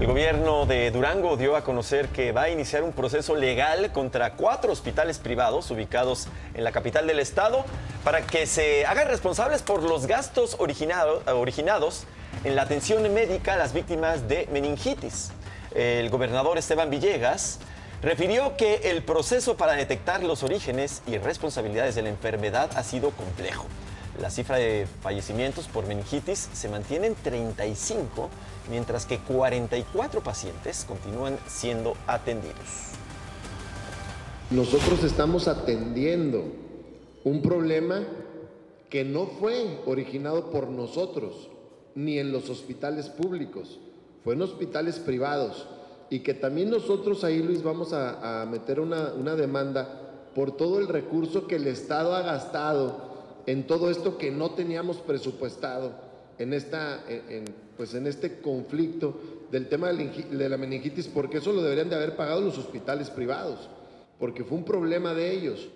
El gobierno de Durango dio a conocer que va a iniciar un proceso legal contra cuatro hospitales privados ubicados en la capital del estado para que se hagan responsables por los gastos originados en la atención médica a las víctimas de meningitis. El gobernador Esteban Villegas refirió que el proceso para detectar los orígenes y responsabilidades de la enfermedad ha sido complejo. La cifra de fallecimientos por meningitis se mantiene en 35, mientras que 44 pacientes continúan siendo atendidos. Nosotros estamos atendiendo un problema que no fue originado por nosotros, ni en los hospitales públicos, fue en hospitales privados. Y que también nosotros ahí, Luis, vamos a, meter una, una demanda por todo el recurso que el Estado ha gastado en todo esto que no teníamos presupuestado, en, esta, pues en este conflicto del tema de la meningitis, porque eso lo deberían de haber pagado los hospitales privados, porque fue un problema de ellos.